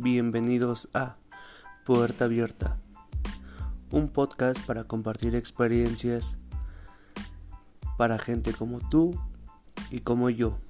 Bienvenidos a Puerta Abierta, un podcast para compartir experiencias para gente como tú y como yo.